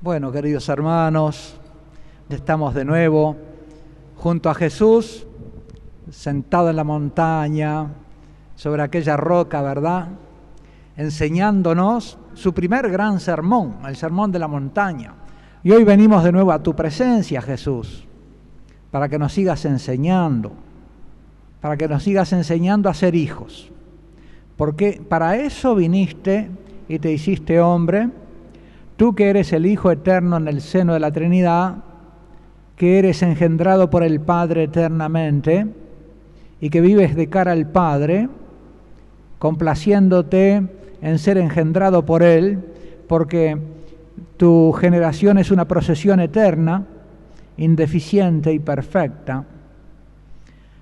Bueno, queridos hermanos, estamos de nuevo junto a Jesús, sentado en la montaña, sobre aquella roca, ¿verdad? Enseñándonos su primer gran sermón, el sermón de la montaña. Y hoy venimos de nuevo a tu presencia, Jesús, para que nos sigas enseñando, para que nos sigas enseñando a ser hijos. Porque para eso viniste y te hiciste hombre Tú que eres el Hijo eterno en el seno de la Trinidad, que eres engendrado por el Padre eternamente y que vives de cara al Padre, complaciéndote en ser engendrado por Él, porque tu generación es una procesión eterna, indeficiente y perfecta,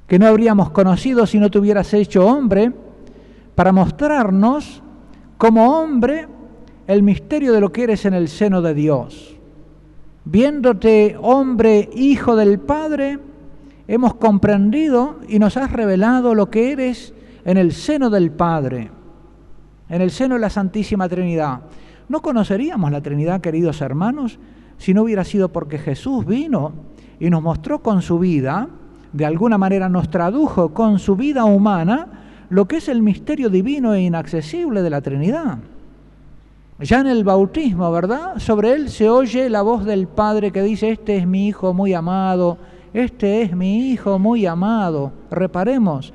que no habríamos conocido si no te hubieras hecho hombre, para mostrarnos como hombre el misterio de lo que eres en el seno de Dios. Viéndote hombre, hijo del Padre, hemos comprendido y nos has revelado lo que eres en el seno del Padre, en el seno de la Santísima Trinidad. No conoceríamos la Trinidad, queridos hermanos, si no hubiera sido porque Jesús vino y nos mostró con su vida, de alguna manera nos tradujo con su vida humana, lo que es el misterio divino e inaccesible de la Trinidad. Ya en el bautismo, ¿verdad? Sobre él se oye la voz del Padre que dice, este es mi Hijo muy amado, este es mi Hijo muy amado. Reparemos,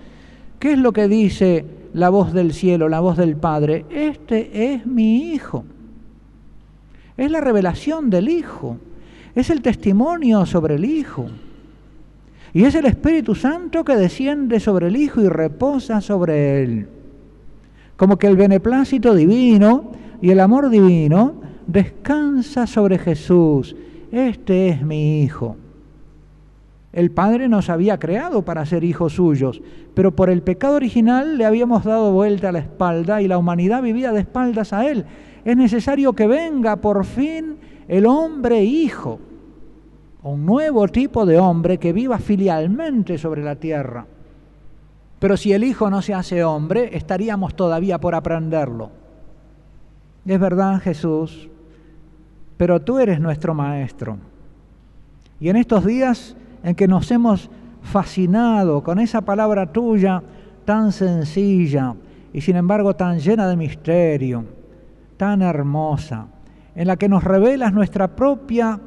¿qué es lo que dice la voz del cielo, la voz del Padre? Este es mi Hijo. Es la revelación del Hijo, es el testimonio sobre el Hijo. Y es el Espíritu Santo que desciende sobre el Hijo y reposa sobre él. Como que el beneplácito divino y el amor divino descansa sobre Jesús. Este es mi Hijo. El Padre nos había creado para ser hijos suyos, pero por el pecado original le habíamos dado vuelta a la espalda y la humanidad vivía de espaldas a Él. Es necesario que venga por fin el hombre hijo, un nuevo tipo de hombre que viva filialmente sobre la tierra. Pero si el Hijo no se hace hombre, estaríamos todavía por aprenderlo. Es verdad, Jesús, pero tú eres nuestro Maestro. Y en estos días en que nos hemos fascinado con esa palabra tuya tan sencilla y sin embargo tan llena de misterio, tan hermosa, en la que nos revelas nuestra propia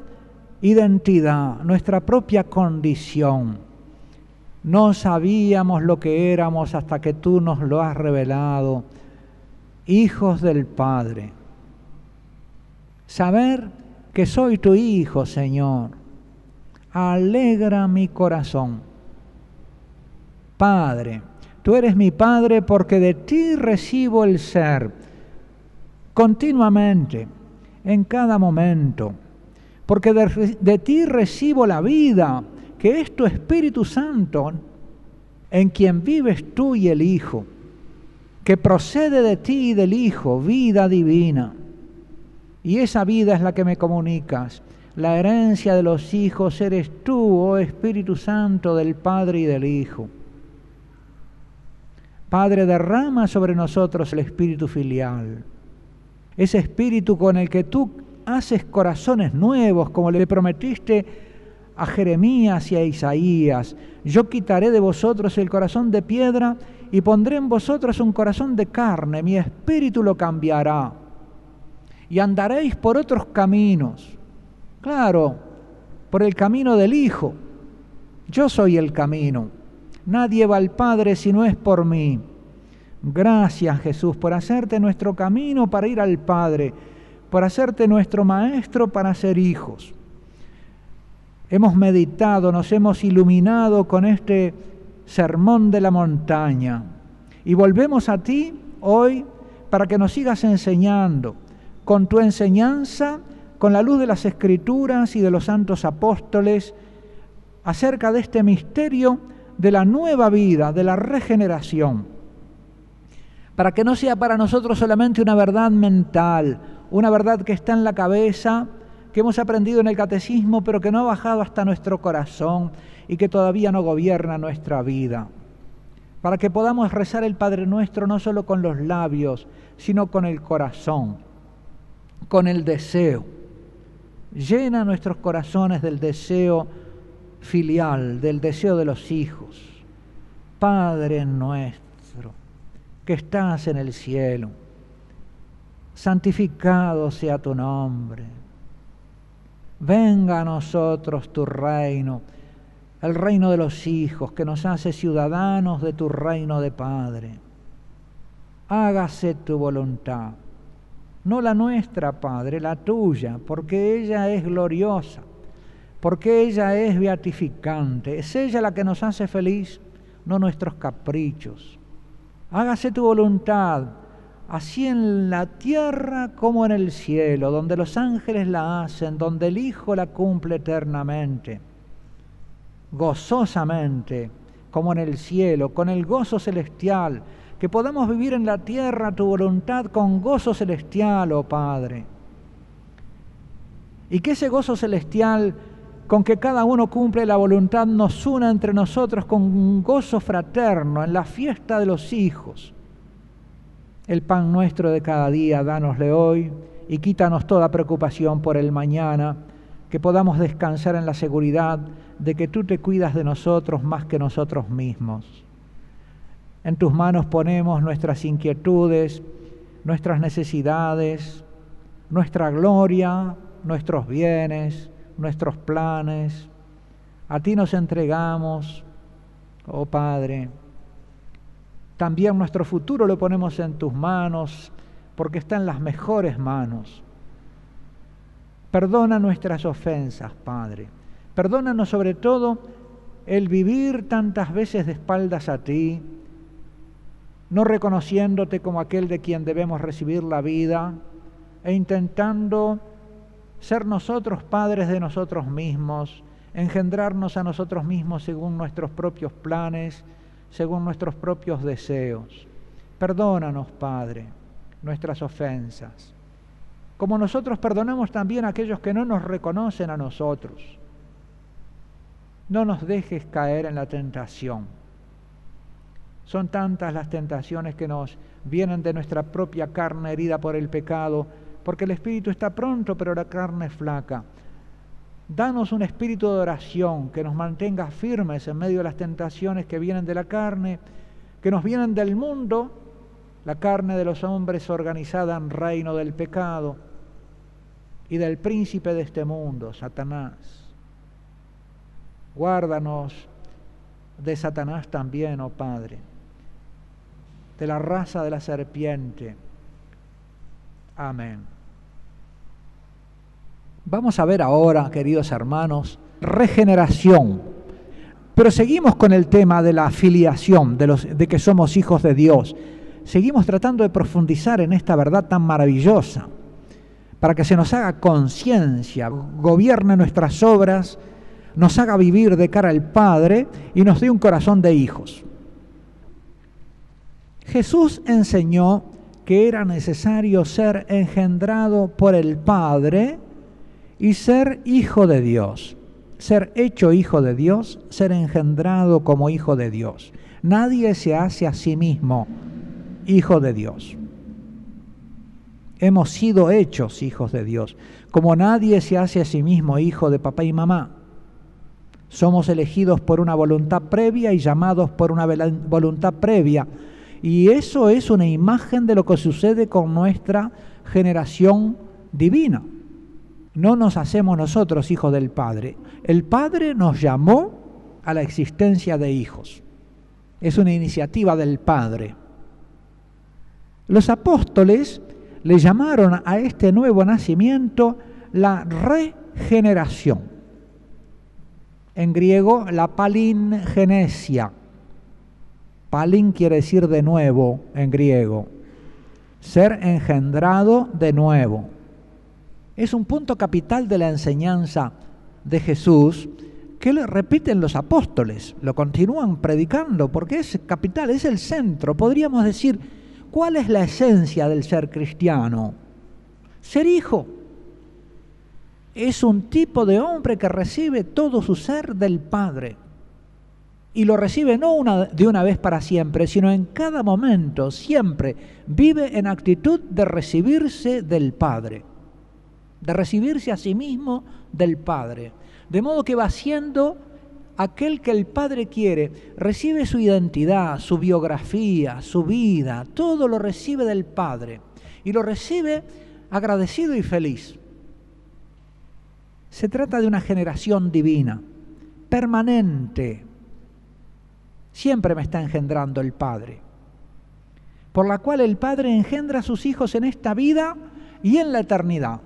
identidad, nuestra propia condición. No sabíamos lo que éramos hasta que tú nos lo has revelado hijos del Padre. Saber que soy tu hijo, Señor, alegra mi corazón. Padre, tú eres mi Padre porque de ti recibo el ser continuamente, en cada momento, porque de, de ti recibo la vida, que es tu Espíritu Santo, en quien vives tú y el Hijo que procede de ti y del Hijo, vida divina. Y esa vida es la que me comunicas. La herencia de los hijos eres tú, oh Espíritu Santo del Padre y del Hijo. Padre, derrama sobre nosotros el Espíritu filial. Ese Espíritu con el que tú haces corazones nuevos, como le prometiste a Jeremías y a Isaías. Yo quitaré de vosotros el corazón de piedra y pondré en vosotros un corazón de carne, mi espíritu lo cambiará. Y andaréis por otros caminos. Claro, por el camino del Hijo. Yo soy el camino. Nadie va al Padre si no es por mí. Gracias Jesús por hacerte nuestro camino para ir al Padre, por hacerte nuestro Maestro para ser hijos. Hemos meditado, nos hemos iluminado con este sermón de la montaña. Y volvemos a ti hoy para que nos sigas enseñando con tu enseñanza, con la luz de las escrituras y de los santos apóstoles, acerca de este misterio de la nueva vida, de la regeneración. Para que no sea para nosotros solamente una verdad mental, una verdad que está en la cabeza, que hemos aprendido en el catecismo, pero que no ha bajado hasta nuestro corazón y que todavía no gobierna nuestra vida. Para que podamos rezar el Padre nuestro no solo con los labios, sino con el corazón, con el deseo. Llena nuestros corazones del deseo filial, del deseo de los hijos. Padre nuestro, que estás en el cielo, santificado sea tu nombre. Venga a nosotros tu reino, el reino de los hijos, que nos hace ciudadanos de tu reino de Padre. Hágase tu voluntad no la nuestra, Padre, la tuya, porque ella es gloriosa, porque ella es beatificante, es ella la que nos hace feliz, no nuestros caprichos. Hágase tu voluntad, así en la tierra como en el cielo, donde los ángeles la hacen, donde el Hijo la cumple eternamente, gozosamente, como en el cielo, con el gozo celestial, que podamos vivir en la tierra tu voluntad con gozo celestial, oh Padre. Y que ese gozo celestial con que cada uno cumple la voluntad nos una entre nosotros con gozo fraterno en la fiesta de los hijos. El pan nuestro de cada día, dánosle hoy y quítanos toda preocupación por el mañana, que podamos descansar en la seguridad de que tú te cuidas de nosotros más que nosotros mismos. En tus manos ponemos nuestras inquietudes, nuestras necesidades, nuestra gloria, nuestros bienes, nuestros planes. A ti nos entregamos, oh Padre. También nuestro futuro lo ponemos en tus manos, porque está en las mejores manos. Perdona nuestras ofensas, Padre. Perdónanos sobre todo el vivir tantas veces de espaldas a ti, no reconociéndote como aquel de quien debemos recibir la vida e intentando ser nosotros padres de nosotros mismos, engendrarnos a nosotros mismos según nuestros propios planes, según nuestros propios deseos. Perdónanos, Padre, nuestras ofensas, como nosotros perdonamos también a aquellos que no nos reconocen a nosotros. No nos dejes caer en la tentación son tantas las tentaciones que nos vienen de nuestra propia carne herida por el pecado, porque el espíritu está pronto, pero la carne es flaca. Danos un espíritu de oración que nos mantenga firmes en medio de las tentaciones que vienen de la carne, que nos vienen del mundo, la carne de los hombres organizada en reino del pecado y del príncipe de este mundo, Satanás. Guárdanos de Satanás también, oh Padre de la raza de la serpiente. Amén. Vamos a ver ahora, queridos hermanos, regeneración. Pero seguimos con el tema de la afiliación, de, de que somos hijos de Dios. Seguimos tratando de profundizar en esta verdad tan maravillosa, para que se nos haga conciencia, gobierne nuestras obras, nos haga vivir de cara al Padre y nos dé un corazón de hijos. Jesús enseñó que era necesario ser engendrado por el Padre y ser hijo de Dios. Ser hecho hijo de Dios, ser engendrado como hijo de Dios. Nadie se hace a sí mismo hijo de Dios. Hemos sido hechos hijos de Dios, como nadie se hace a sí mismo hijo de papá y mamá. Somos elegidos por una voluntad previa y llamados por una voluntad previa y eso es una imagen de lo que sucede con nuestra generación divina. No nos hacemos nosotros hijos del Padre. El Padre nos llamó a la existencia de hijos. Es una iniciativa del Padre. Los apóstoles le llamaron a este nuevo nacimiento la regeneración. En griego, la palingenesia Palin quiere decir de nuevo en griego. Ser engendrado de nuevo. Es un punto capital de la enseñanza de Jesús que le repiten los apóstoles, lo continúan predicando, porque es capital, es el centro. Podríamos decir, ¿cuál es la esencia del ser cristiano? Ser hijo. Es un tipo de hombre que recibe todo su ser del Padre y lo recibe no de una vez para siempre, sino en cada momento, siempre vive en actitud de recibirse del Padre, de recibirse a sí mismo del Padre. De modo que va siendo aquel que el Padre quiere, recibe su identidad, su biografía, su vida, todo lo recibe del Padre y lo recibe agradecido y feliz. Se trata de una generación divina, permanente. Siempre me está engendrando el Padre, por la cual el Padre engendra a sus hijos en esta vida y en la eternidad.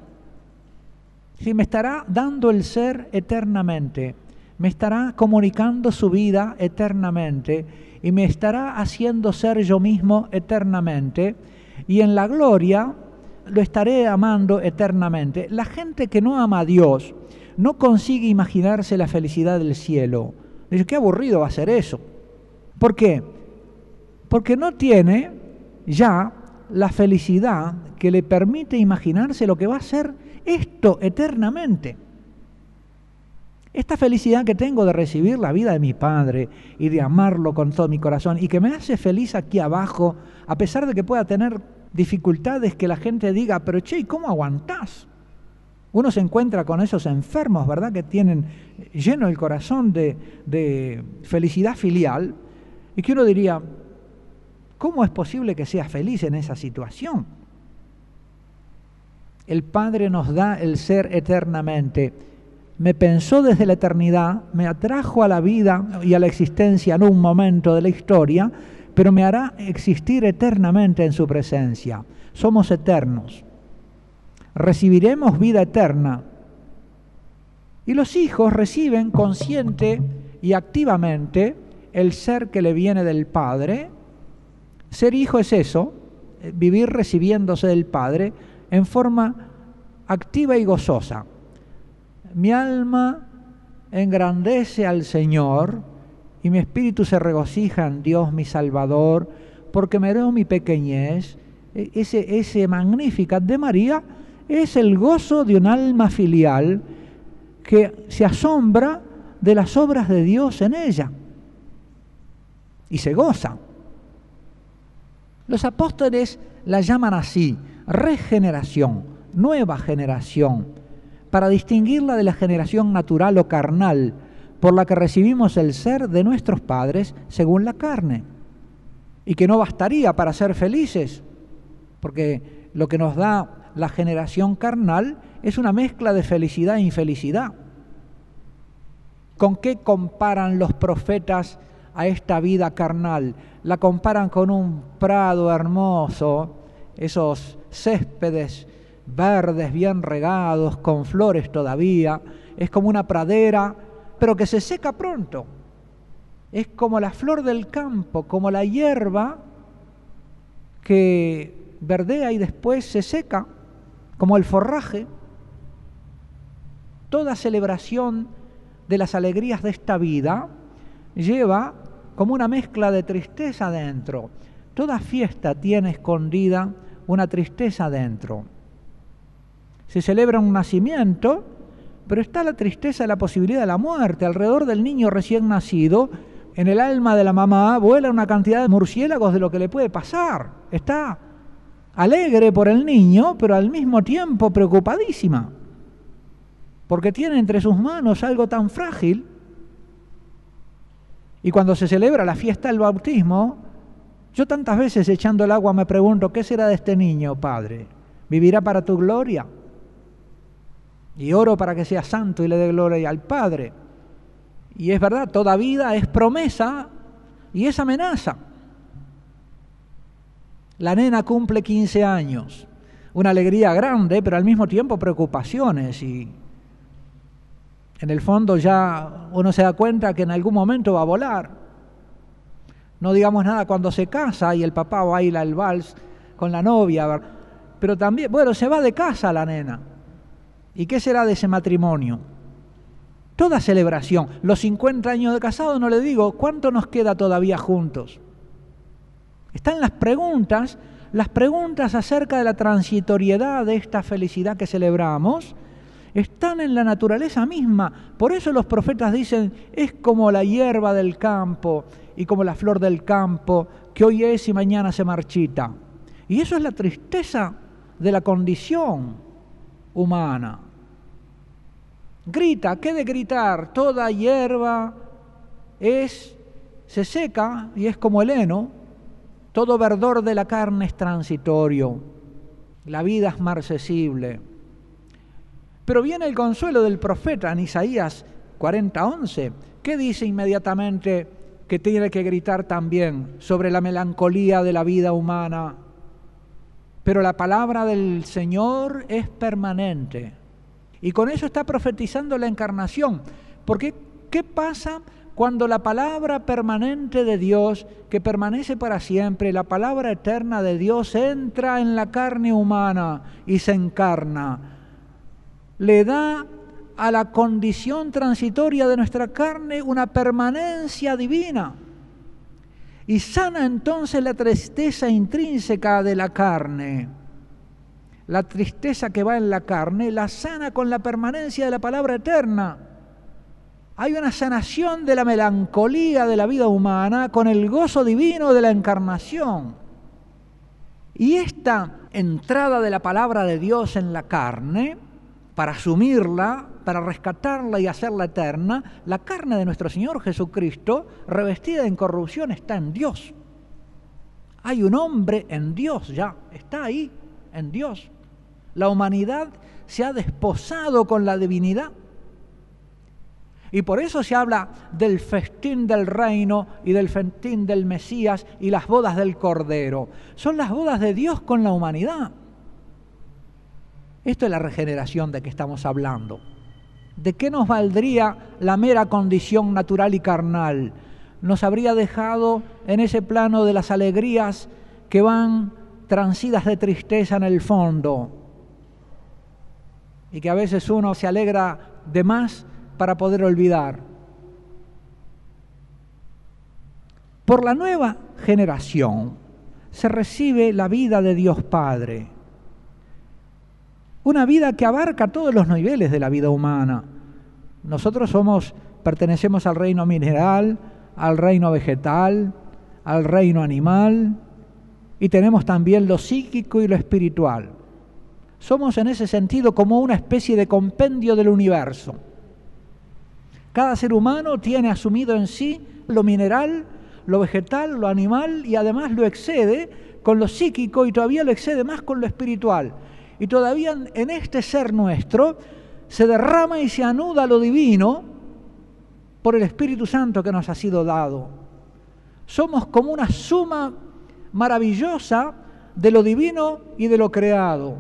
Si me estará dando el ser eternamente, me estará comunicando su vida eternamente y me estará haciendo ser yo mismo eternamente y en la gloria lo estaré amando eternamente. La gente que no ama a Dios no consigue imaginarse la felicidad del cielo. Dice, qué aburrido va a ser eso. ¿Por qué? Porque no tiene ya la felicidad que le permite imaginarse lo que va a ser esto eternamente. Esta felicidad que tengo de recibir la vida de mi Padre y de amarlo con todo mi corazón y que me hace feliz aquí abajo, a pesar de que pueda tener dificultades que la gente diga, pero che, ¿cómo aguantás? Uno se encuentra con esos enfermos, ¿verdad? Que tienen lleno el corazón de, de felicidad filial y que uno diría, ¿cómo es posible que sea feliz en esa situación? El Padre nos da el ser eternamente. Me pensó desde la eternidad, me atrajo a la vida y a la existencia en un momento de la historia, pero me hará existir eternamente en su presencia. Somos eternos. Recibiremos vida eterna. Y los hijos reciben consciente y activamente el ser que le viene del Padre. Ser hijo es eso, vivir recibiéndose del Padre, en forma activa y gozosa. Mi alma engrandece al Señor y mi espíritu se regocija en Dios mi Salvador, porque me veo mi pequeñez. E, ese, ese Magnificat de María es el gozo de un alma filial que se asombra de las obras de Dios en ella y se goza. Los apóstoles la llaman así, regeneración, nueva generación, para distinguirla de la generación natural o carnal, por la que recibimos el ser de nuestros padres según la carne, y que no bastaría para ser felices, porque lo que nos da la generación carnal es una mezcla de felicidad e infelicidad. ¿Con qué comparan los profetas a esta vida carnal? La comparan con un prado hermoso, esos céspedes verdes, bien regados, con flores todavía. Es como una pradera, pero que se seca pronto. Es como la flor del campo, como la hierba que verdea y después se seca, como el forraje. Toda celebración de las alegrías de esta vida lleva como una mezcla de tristeza dentro. Toda fiesta tiene escondida una tristeza dentro. Se celebra un nacimiento, pero está la tristeza la posibilidad de la muerte. Alrededor del niño recién nacido, en el alma de la mamá vuela una cantidad de murciélagos de lo que le puede pasar. Está alegre por el niño, pero al mismo tiempo preocupadísima, porque tiene entre sus manos algo tan frágil. Y cuando se celebra la fiesta del bautismo, yo tantas veces echando el agua me pregunto, ¿qué será de este niño, Padre? ¿Vivirá para tu gloria? Y oro para que sea santo y le dé gloria al Padre. Y es verdad, toda vida es promesa y es amenaza. La nena cumple 15 años, una alegría grande, pero al mismo tiempo preocupaciones y en el fondo ya uno se da cuenta que en algún momento va a volar. No digamos nada cuando se casa y el papá baila el vals con la novia, pero también, bueno, se va de casa la nena. ¿Y qué será de ese matrimonio? Toda celebración. Los 50 años de casado, no le digo, ¿cuánto nos queda todavía juntos? Están las preguntas, las preguntas acerca de la transitoriedad de esta felicidad que celebramos, están en la naturaleza misma. Por eso los profetas dicen, es como la hierba del campo y como la flor del campo, que hoy es y mañana se marchita. Y eso es la tristeza de la condición. humana. Grita, ¿qué de gritar? Toda hierba es, se seca y es como el heno, todo verdor de la carne es transitorio, la vida es marcesible. Pero viene el consuelo del profeta en Isaías 40:11, ¿qué dice inmediatamente que tiene que gritar también sobre la melancolía de la vida humana? Pero la palabra del Señor es permanente. Y con eso está profetizando la encarnación. Porque, ¿qué pasa cuando la palabra permanente de Dios, que permanece para siempre, la palabra eterna de Dios, entra en la carne humana y se encarna? Le da a la condición transitoria de nuestra carne una permanencia divina. Y sana entonces la tristeza intrínseca de la carne la tristeza que va en la carne, la sana con la permanencia de la palabra eterna. Hay una sanación de la melancolía de la vida humana con el gozo divino de la encarnación. Y esta entrada de la palabra de Dios en la carne, para asumirla, para rescatarla y hacerla eterna, la carne de nuestro Señor Jesucristo, revestida de incorrupción, está en Dios. Hay un hombre en Dios ya, está ahí, en Dios. La humanidad se ha desposado con la divinidad. Y por eso se habla del festín del reino y del festín del Mesías y las bodas del Cordero. Son las bodas de Dios con la humanidad. Esto es la regeneración de que estamos hablando. ¿De qué nos valdría la mera condición natural y carnal? Nos habría dejado en ese plano de las alegrías que van transidas de tristeza en el fondo, y que a veces uno se alegra de más para poder olvidar. Por la nueva generación se recibe la vida de Dios Padre, una vida que abarca todos los niveles de la vida humana. Nosotros somos, pertenecemos al reino mineral, al reino vegetal, al reino animal y tenemos también lo psíquico y lo espiritual. Somos en ese sentido como una especie de compendio del universo. Cada ser humano tiene asumido en sí lo mineral, lo vegetal, lo animal y además lo excede con lo psíquico y todavía lo excede más con lo espiritual. Y todavía en este ser nuestro se derrama y se anuda lo divino por el Espíritu Santo que nos ha sido dado. Somos como una suma maravillosa de lo divino y de lo creado.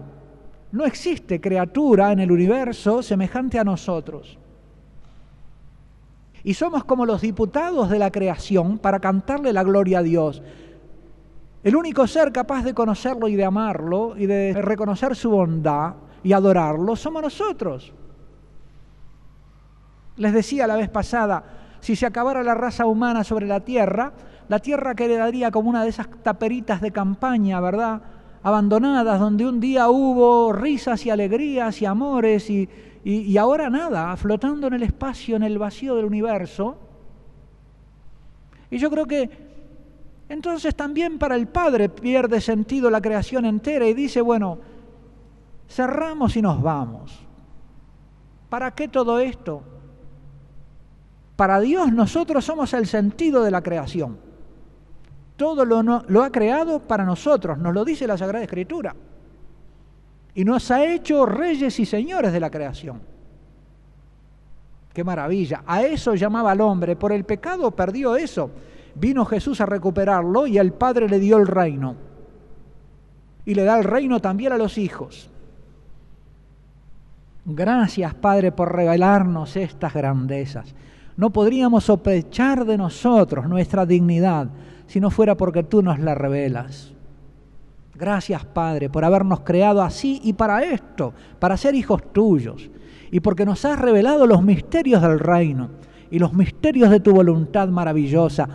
No existe criatura en el universo semejante a nosotros. Y somos como los diputados de la creación para cantarle la gloria a Dios. El único ser capaz de conocerlo y de amarlo y de reconocer su bondad y adorarlo somos nosotros. Les decía la vez pasada, si se acabara la raza humana sobre la tierra, la tierra quedaría como una de esas taperitas de campaña, ¿verdad? abandonadas, donde un día hubo risas y alegrías y amores y, y, ahora nada, flotando en el espacio, en el vacío del universo. Y yo creo que entonces también para el Padre pierde sentido la creación entera y dice, bueno, cerramos y nos vamos. ¿Para qué todo esto? Para Dios nosotros somos el sentido de la creación. Todo lo, ha creado para nosotros, nos lo dice la Sagrada Escritura. Y nos ha hecho reyes y señores de la creación. Qué maravilla. A eso llamaba al hombre. Por el pecado perdió eso. Vino Jesús a recuperarlo y el Padre le dio el reino. Y le da el reino también a los hijos. Gracias, Padre, por revelarnos estas grandezas. No podríamos sospechar de nosotros nuestra dignidad si no fuera porque tú nos la revelas. Gracias, Padre, por habernos creado así y para esto, para ser hijos tuyos, y porque nos has revelado los misterios del reino y los misterios de tu voluntad maravillosa.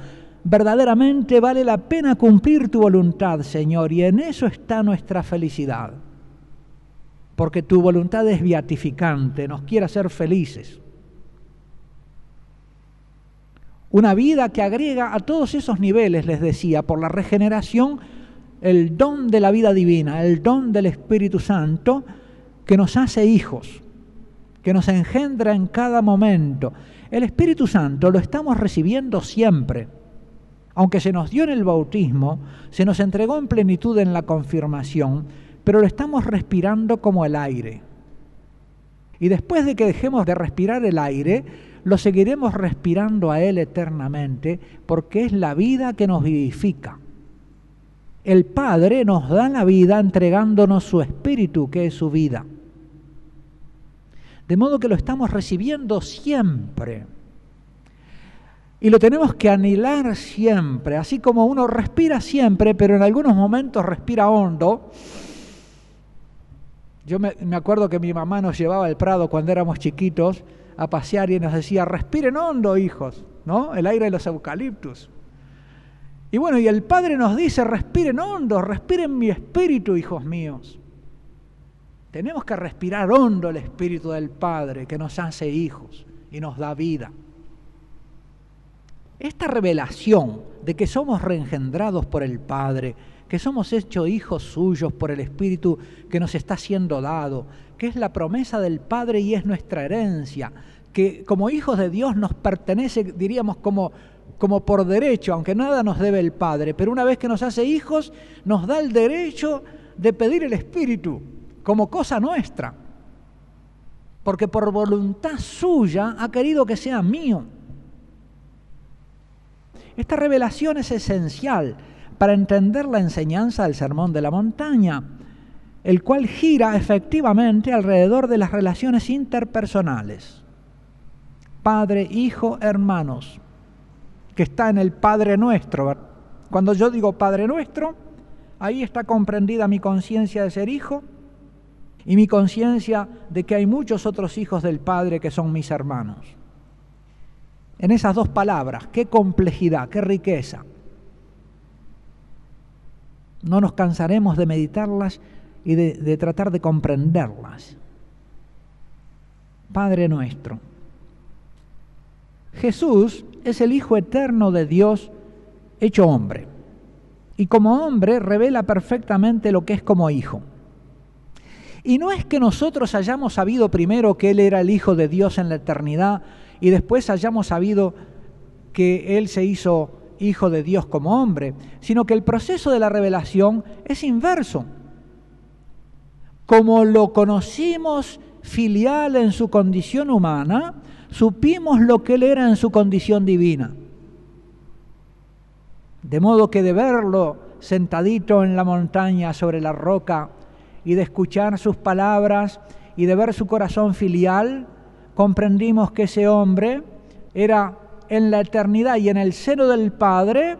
Verdaderamente vale la pena cumplir tu voluntad, Señor, y en eso está nuestra felicidad. Porque tu voluntad es beatificante, nos quiere hacer felices. Una vida que agrega a todos esos niveles, les decía, por la regeneración, el don de la vida divina, el don del Espíritu Santo, que nos hace hijos, que nos engendra en cada momento. El Espíritu Santo lo estamos recibiendo siempre. Aunque se nos dio en el bautismo, se nos entregó en plenitud en la confirmación, pero lo estamos respirando como el aire. Y después de que dejemos de respirar el aire, lo seguiremos respirando a Él eternamente, porque es la vida que nos vivifica. El Padre nos da la vida entregándonos su espíritu, que es su vida. De modo que lo estamos recibiendo siempre. Y lo tenemos que anhelar siempre, así como uno respira siempre, pero en algunos momentos respira hondo. Yo me, acuerdo que mi mamá nos llevaba al Prado cuando éramos chiquitos a pasear y nos decía, respiren hondo, hijos, ¿no? El aire de los eucaliptus. Y bueno, y el Padre nos dice, respiren hondo, respiren mi espíritu, hijos míos. Tenemos que respirar hondo el espíritu del Padre que nos hace hijos y nos da vida. Esta revelación de que somos reengendrados por el Padre, que somos hechos hijos suyos por el Espíritu que nos está siendo dado, que es la promesa del Padre y es nuestra herencia, que como hijos de Dios nos pertenece, diríamos, como como por derecho, aunque nada nos debe el Padre, pero una vez que nos hace hijos, nos da el derecho de pedir el Espíritu como cosa nuestra, porque por voluntad suya ha querido que sea mío. Esta revelación es esencial para entender la enseñanza del Sermón de la Montaña, el cual gira efectivamente alrededor de las relaciones interpersonales. Padre, hijo, hermanos que está en el Padre nuestro. Cuando yo digo Padre nuestro, ahí está comprendida mi conciencia de ser hijo y mi conciencia de que hay muchos otros hijos del Padre que son mis hermanos. En esas dos palabras, qué complejidad, qué riqueza. No nos cansaremos de meditarlas y de, de tratar de comprenderlas. Padre nuestro. Jesús es el Hijo eterno de Dios hecho hombre. Y como hombre revela perfectamente lo que es como hijo. Y no es que nosotros hayamos sabido primero que Él era el Hijo de Dios en la eternidad y después hayamos sabido que Él se hizo Hijo de Dios como hombre, sino que el proceso de la revelación es inverso. Como lo conocimos filial en su condición humana, supimos lo que Él era en su condición divina. De modo que de verlo sentadito en la montaña sobre la roca y de escuchar sus palabras y de ver su corazón filial, comprendimos que ese hombre era en la eternidad y en el seno del Padre,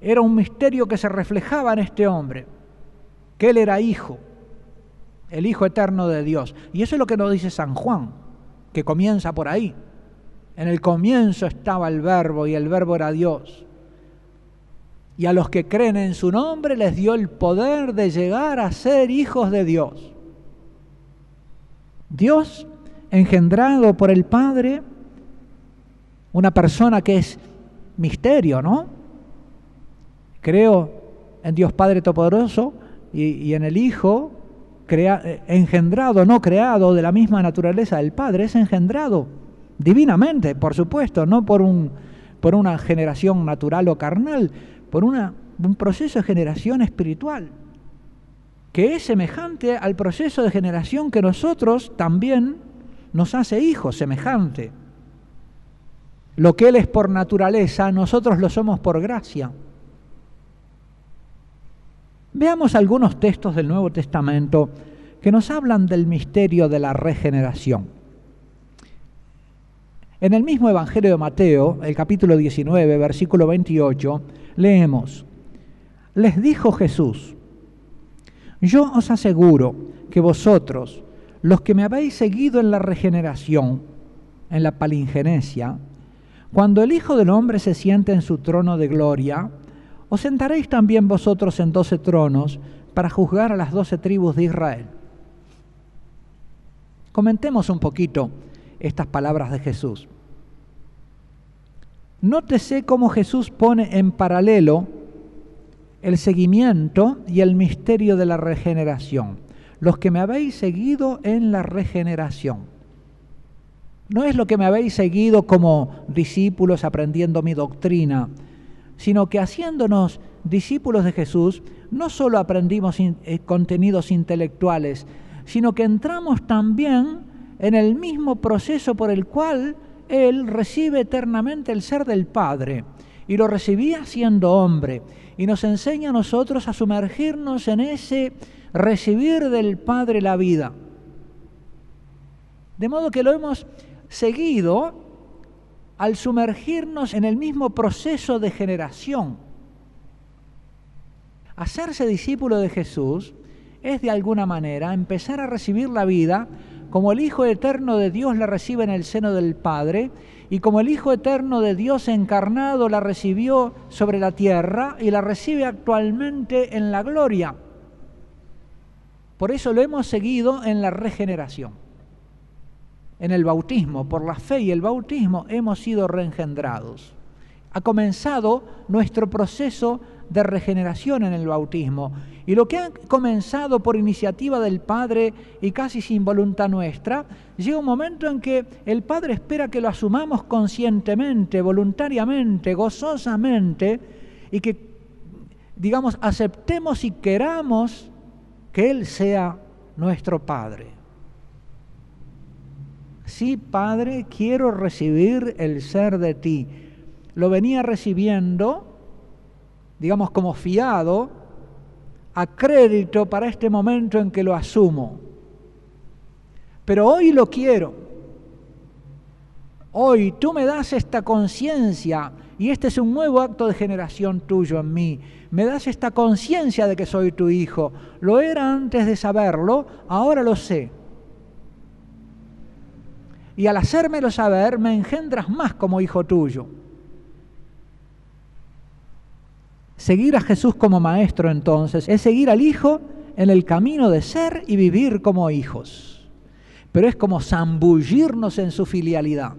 era un misterio que se reflejaba en este hombre, que él era hijo, el Hijo eterno de Dios. Y eso es lo que nos dice San Juan que comienza por ahí. En el comienzo estaba el verbo y el verbo era Dios. Y a los que creen en su nombre les dio el poder de llegar a ser hijos de Dios. Dios, engendrado por el Padre, una persona que es misterio, ¿no? Creo en Dios Padre Todopoderoso y, en el Hijo, eh, engendrado, no creado de la misma naturaleza del Padre, es engendrado divinamente, por supuesto, no por, un, por una generación natural o carnal, por una, un proceso de generación espiritual, que es semejante al proceso de generación que nosotros también nos hace hijos, semejante. Lo que Él es por naturaleza, nosotros lo somos por gracia. Veamos algunos textos del Nuevo Testamento que nos hablan del misterio de la regeneración. En el mismo Evangelio de Mateo, el capítulo 19, versículo 28, leemos, les dijo Jesús, yo os aseguro que vosotros, los que me habéis seguido en la regeneración, en la palingenesia, cuando el Hijo del Hombre se siente en su trono de gloria, os sentaréis también vosotros en doce tronos para juzgar a las doce tribus de Israel. Comentemos un poquito estas palabras de Jesús. Nótese cómo Jesús pone en paralelo el seguimiento y el misterio de la regeneración. Los que me habéis seguido en la regeneración. No es lo que me habéis seguido como discípulos aprendiendo mi doctrina, sino que haciéndonos discípulos de Jesús, no solo aprendimos eh, contenidos intelectuales, sino que entramos también en el mismo proceso por el cual Él recibe eternamente el ser del Padre, y lo recibía siendo hombre, y nos enseña a nosotros a sumergirnos en ese recibir del Padre la vida. De modo que lo hemos seguido al sumergirnos en el mismo proceso de generación. Hacerse discípulo de Jesús es de alguna manera empezar a recibir la vida como el Hijo Eterno de Dios la recibe en el seno del Padre y como el Hijo Eterno de Dios encarnado la recibió sobre la tierra y la recibe actualmente en la gloria. Por eso lo hemos seguido en la regeneración. En el bautismo, por la fe y el bautismo, hemos sido reengendrados. Ha comenzado nuestro proceso de regeneración en el bautismo. Y lo que ha comenzado por iniciativa del Padre y casi sin voluntad nuestra, llega un momento en que el Padre espera que lo asumamos conscientemente, voluntariamente, gozosamente, y que, digamos, aceptemos y queramos que Él sea nuestro Padre. Sí, Padre, quiero recibir el ser de ti. Lo venía recibiendo digamos, como fiado, a crédito para este momento en que lo asumo. Pero hoy lo quiero. Hoy tú me das esta conciencia y este es un nuevo acto de generación tuyo en mí. Me das esta conciencia de que soy tu hijo. Lo era antes de saberlo, ahora lo sé. Y al hacérmelo saber, me engendras más como hijo tuyo. Seguir a Jesús como maestro entonces es seguir al Hijo en el camino de ser y vivir como hijos. Pero es como zambullirnos en su filialidad.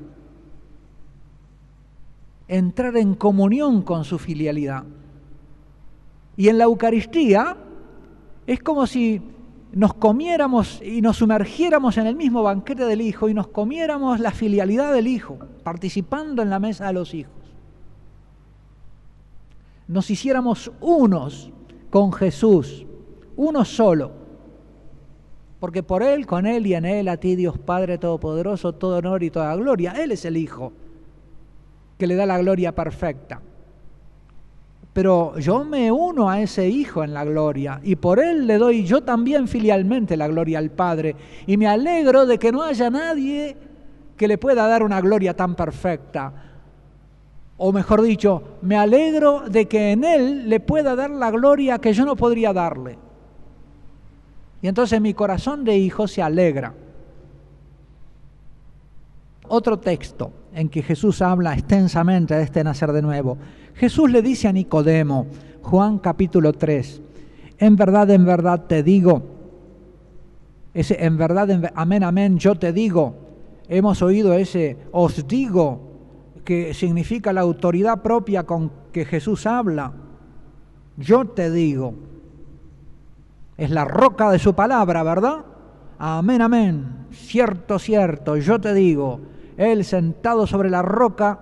Entrar en comunión con su filialidad. Y en la Eucaristía es como si nos comiéramos y nos sumergiéramos en el mismo banquete del Hijo y nos comiéramos la filialidad del Hijo, participando en la mesa de los hijos nos hiciéramos unos con Jesús, uno solo. Porque por Él, con Él y en Él, a ti Dios Padre Todopoderoso, todo honor y toda gloria. Él es el Hijo que le da la gloria perfecta. Pero yo me uno a ese Hijo en la gloria y por Él le doy yo también filialmente la gloria al Padre. Y me alegro de que no haya nadie que le pueda dar una gloria tan perfecta o mejor dicho, me alegro de que en Él le pueda dar la gloria que yo no podría darle. Y entonces mi corazón de hijo se alegra. Otro texto en que Jesús habla extensamente de este nacer de nuevo. Jesús le dice a Nicodemo, Juan capítulo 3, en verdad, en verdad te digo, ese en verdad, en, amén, amén, yo te digo, hemos oído ese os digo, que significa la autoridad propia con que Jesús habla. Yo te digo, es la roca de su palabra, ¿verdad? Amén, amén. Cierto, cierto, yo te digo, Él sentado sobre la roca,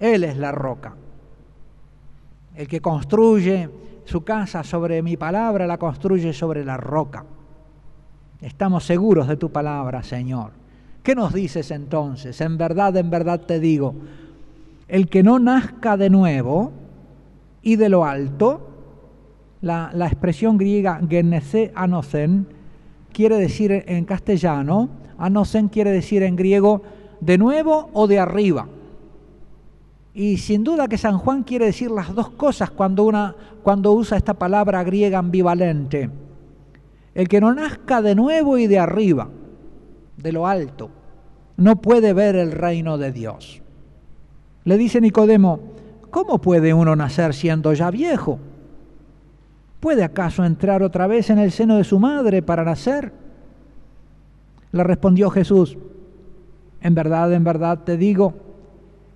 Él es la roca. El que construye su casa sobre mi palabra, la construye sobre la roca. Estamos seguros de tu palabra, Señor. ¿Qué nos dices entonces? En verdad, en verdad te digo, el que no nazca de nuevo y de lo alto, la, expresión griega genese anocen quiere decir en castellano, anocen quiere decir en griego de nuevo o de arriba. Y sin duda que San Juan quiere decir las dos cosas cuando, una, cuando usa esta palabra griega ambivalente. El que no nazca de nuevo y de arriba de lo alto, no puede ver el reino de Dios. Le dice Nicodemo, ¿cómo puede uno nacer siendo ya viejo? ¿Puede acaso entrar otra vez en el seno de su madre para nacer? Le respondió Jesús, en verdad, en verdad te digo,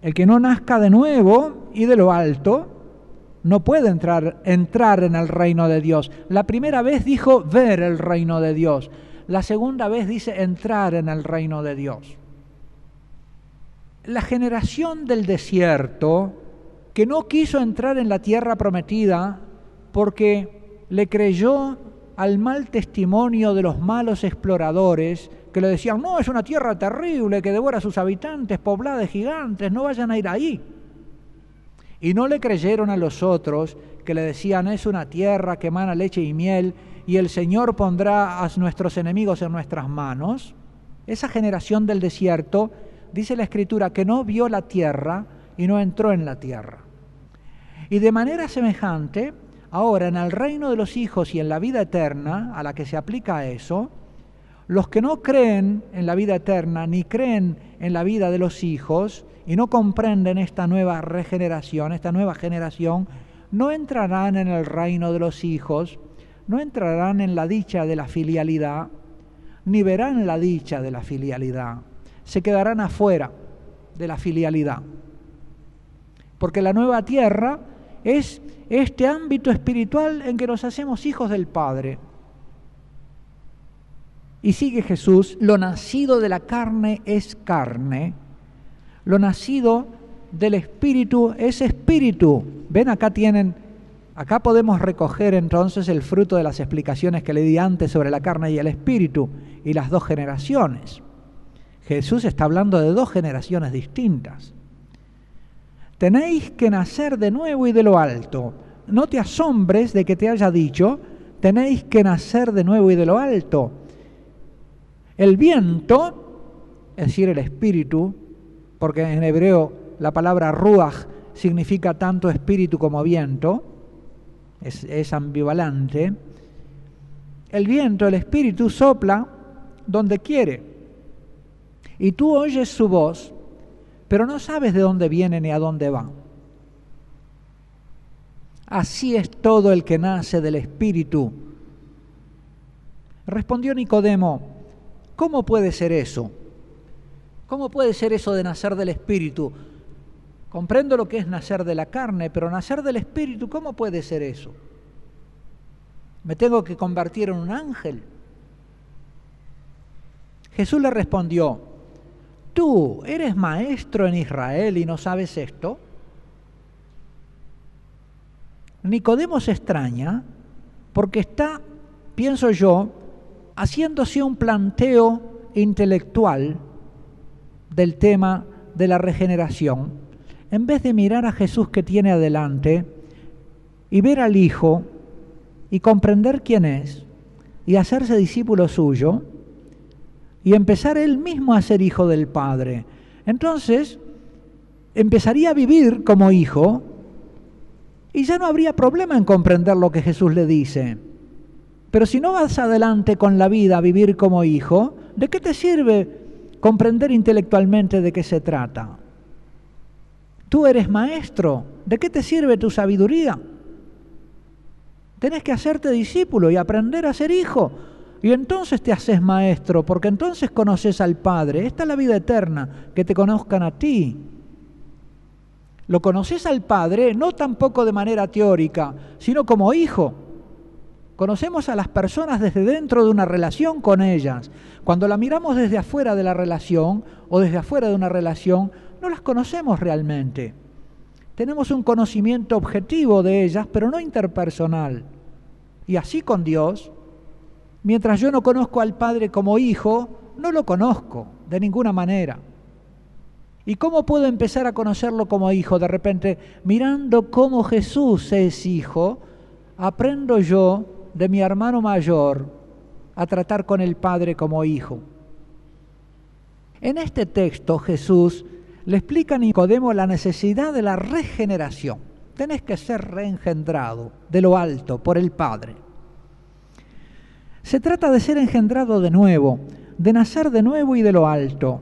el que no nazca de nuevo y de lo alto, no puede entrar, entrar en el reino de Dios. La primera vez dijo ver el reino de Dios. La segunda vez dice entrar en el reino de Dios. La generación del desierto, que no quiso entrar en la tierra prometida porque le creyó al mal testimonio de los malos exploradores que le decían, no, es una tierra terrible que devora a sus habitantes, poblada de gigantes, no vayan a ir ahí. Y no le creyeron a los otros que le decían, es una tierra que emana leche y miel y el Señor pondrá a nuestros enemigos en nuestras manos. Esa generación del desierto, dice la Escritura, que no vio la tierra y no entró en la tierra. Y de manera semejante, ahora en el reino de los hijos y en la vida eterna, a la que se aplica eso, los que no creen en la vida eterna ni creen en la vida de los hijos, y no comprenden esta nueva regeneración, esta nueva generación, no entrarán en el reino de los hijos, no entrarán en la dicha de la filialidad, ni verán la dicha de la filialidad. Se quedarán afuera de la filialidad. Porque la nueva tierra es este ámbito espiritual en que nos hacemos hijos del Padre. Y sigue Jesús, lo nacido de la carne es carne, lo nacido del Espíritu es Espíritu. Ven, acá tienen, acá podemos recoger entonces el fruto de las explicaciones que le di antes sobre la carne y el Espíritu y las dos generaciones. Jesús está hablando de dos generaciones distintas. Tenéis que nacer de nuevo y de lo alto. No te asombres de que te haya dicho, tenéis que nacer de nuevo y de lo alto. El viento, es decir, el espíritu, porque en hebreo la palabra ruach significa tanto espíritu como viento, es, ambivalente. El viento, el espíritu, sopla donde quiere. Y tú oyes su voz, pero no sabes de dónde viene ni a dónde va. Así es todo el que nace del espíritu. Respondió Nicodemo, ¿cómo puede ser eso? ¿Cómo puede ser eso de nacer del Espíritu? Comprendo lo que es nacer de la carne, pero nacer del Espíritu, ¿cómo puede ser eso? ¿Me tengo que convertir en un ángel? Jesús le respondió, ¿tú eres maestro en Israel y no sabes esto? Nicodemo se extraña porque está, pienso yo, haciéndose un planteo intelectual del tema de la regeneración, en vez de mirar a Jesús que tiene adelante y ver al Hijo y comprender quién es y hacerse discípulo suyo y empezar él mismo a ser hijo del Padre, entonces empezaría a vivir como hijo y ya no habría problema en comprender lo que Jesús le dice. Pero si no vas adelante con la vida a vivir como hijo, ¿de qué te sirve comprender intelectualmente de qué se trata. Tú eres maestro, ¿de qué te sirve tu sabiduría? Tenés que hacerte discípulo y aprender a ser hijo. Y entonces te haces maestro, porque entonces conoces al Padre. Esta es la vida eterna, que te conozcan a ti. Lo conoces al Padre no tampoco de manera teórica, sino como hijo. Conocemos a las personas desde dentro de una relación con ellas. Cuando la miramos desde afuera de la relación o desde afuera de una relación, no las conocemos realmente. Tenemos un conocimiento objetivo de ellas, pero no interpersonal. Y así con Dios, mientras yo no conozco al Padre como hijo, no lo conozco de ninguna manera. ¿Y cómo puedo empezar a conocerlo como hijo? De repente, mirando cómo Jesús es hijo, aprendo yo de mi hermano mayor a tratar con el Padre como hijo. En este texto Jesús le explica Nicodemo la necesidad de la regeneración. Tenés que ser reengendrado de lo alto por el Padre. Se trata de ser engendrado de nuevo, de nacer de nuevo y de lo alto.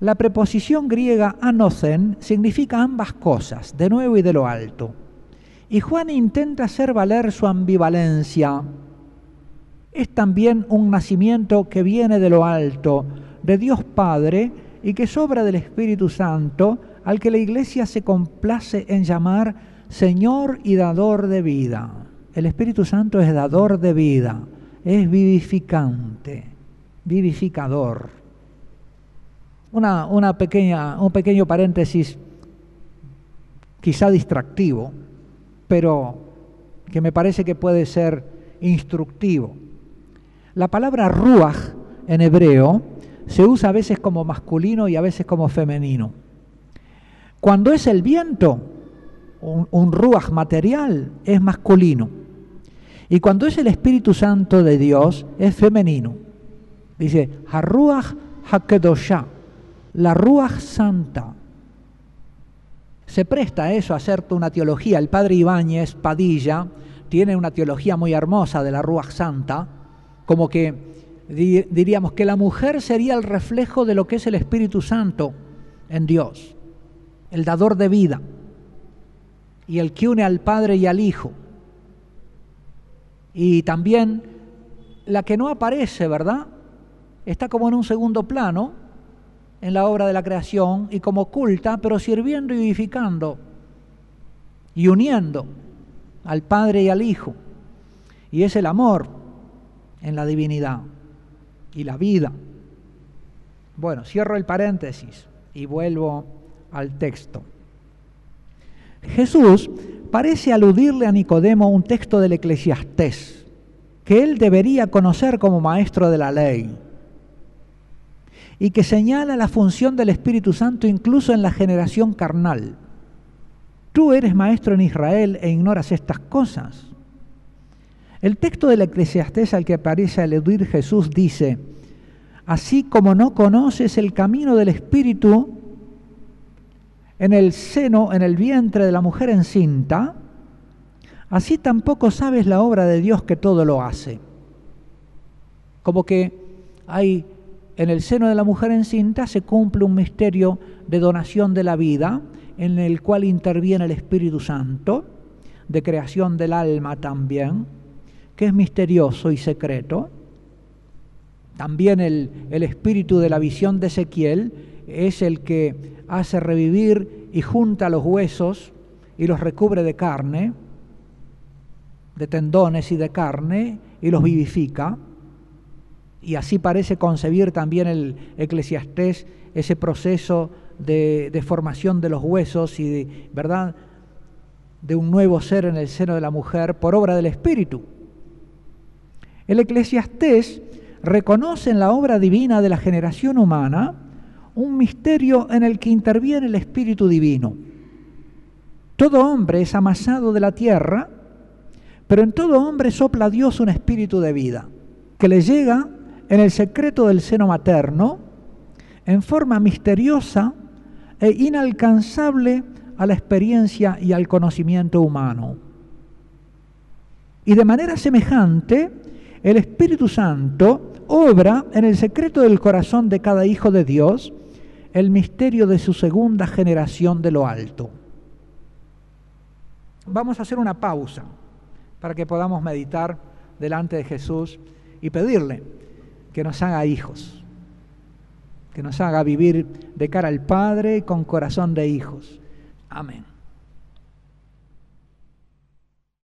La preposición griega anocen significa ambas cosas, de nuevo y de lo alto. Y Juan intenta hacer valer su ambivalencia. Es también un nacimiento que viene de lo alto, de Dios Padre, y que sobra del Espíritu Santo, al que la Iglesia se complace en llamar Señor y dador de vida. El Espíritu Santo es dador de vida, es vivificante, vivificador. Una, una pequeña, un pequeño paréntesis, quizá distractivo, pero que me parece que puede ser instructivo. La palabra ruach en hebreo se usa a veces como masculino y a veces como femenino. Cuando es el viento, un, ruach material, es masculino. Y cuando es el Espíritu Santo de Dios, es femenino. Dice, Haruach Hakedosha, la ruach santa. Se presta a eso, a hacerte una teología. El padre Ibáñez Padilla tiene una teología muy hermosa de la ruach santa, como que diríamos que la mujer sería el reflejo de lo que es el Espíritu Santo en Dios, el dador de vida y el que une al Padre y al Hijo. Y también la que no aparece, ¿verdad? Está como en un segundo plano en la obra de la creación y como oculta, pero sirviendo y vivificando y uniendo al Padre y al Hijo. Y es el amor en la divinidad y la vida. Bueno, cierro el paréntesis y vuelvo al texto. Jesús parece aludirle a Nicodemo un texto del Eclesiastés, que él debería conocer como maestro de la ley, y que señala la función del Espíritu Santo incluso en la generación carnal. Tú eres maestro en Israel e ignoras estas cosas. El texto del Eclesiastés al que parece aludir Jesús dice, así como no conoces el camino del Espíritu, en el seno, en el vientre de la mujer encinta, así tampoco sabes la obra de Dios que todo lo hace. Como que hay en el seno de la mujer encinta se cumple un misterio de donación de la vida en el cual interviene el Espíritu Santo, de creación del alma también, que es misterioso y secreto. También el, el espíritu de la visión de Ezequiel es el que hace revivir y junta los huesos y los recubre de carne, de tendones y de carne, y los vivifica. Y así parece concebir también el eclesiastés ese proceso de, de formación de los huesos y de, ¿verdad? de un nuevo ser en el seno de la mujer por obra del Espíritu. El eclesiastés reconoce en la obra divina de la generación humana un misterio en el que interviene el Espíritu Divino. Todo hombre es amasado de la tierra, pero en todo hombre sopla Dios un espíritu de vida, que le llega en el secreto del seno materno, en forma misteriosa e inalcanzable a la experiencia y al conocimiento humano. Y de manera semejante, el Espíritu Santo obra en el secreto del corazón de cada hijo de Dios, el misterio de su segunda generación de lo alto. Vamos a hacer una pausa para que podamos meditar delante de Jesús y pedirle que nos haga hijos, que nos haga vivir de cara al Padre con corazón de hijos. Amén.